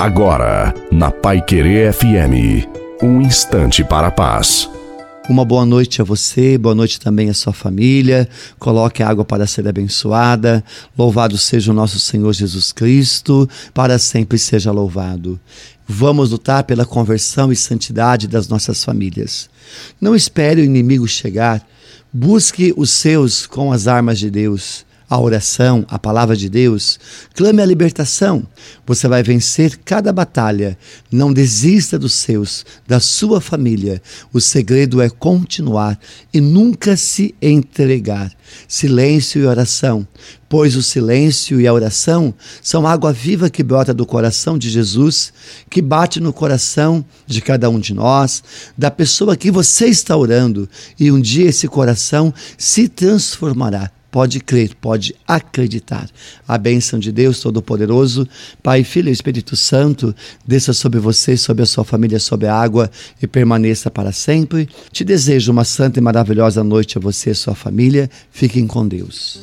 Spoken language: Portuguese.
Agora, na Pai Querer FM, um instante para a paz. Uma boa noite a você, boa noite também à sua família. Coloque a água para ser abençoada. Louvado seja o nosso Senhor Jesus Cristo, para sempre seja louvado. Vamos lutar pela conversão e santidade das nossas famílias. Não espere o inimigo chegar. Busque os seus com as armas de Deus a oração, a palavra de Deus, clame a libertação. Você vai vencer cada batalha. Não desista dos seus, da sua família. O segredo é continuar e nunca se entregar. Silêncio e oração, pois o silêncio e a oração são água viva que brota do coração de Jesus, que bate no coração de cada um de nós, da pessoa que você está orando, e um dia esse coração se transformará Pode crer, pode acreditar. A bênção de Deus Todo-Poderoso, Pai, Filho e Espírito Santo, desça sobre você, sobre a sua família, sobre a água e permaneça para sempre. Te desejo uma santa e maravilhosa noite a você e a sua família. Fiquem com Deus.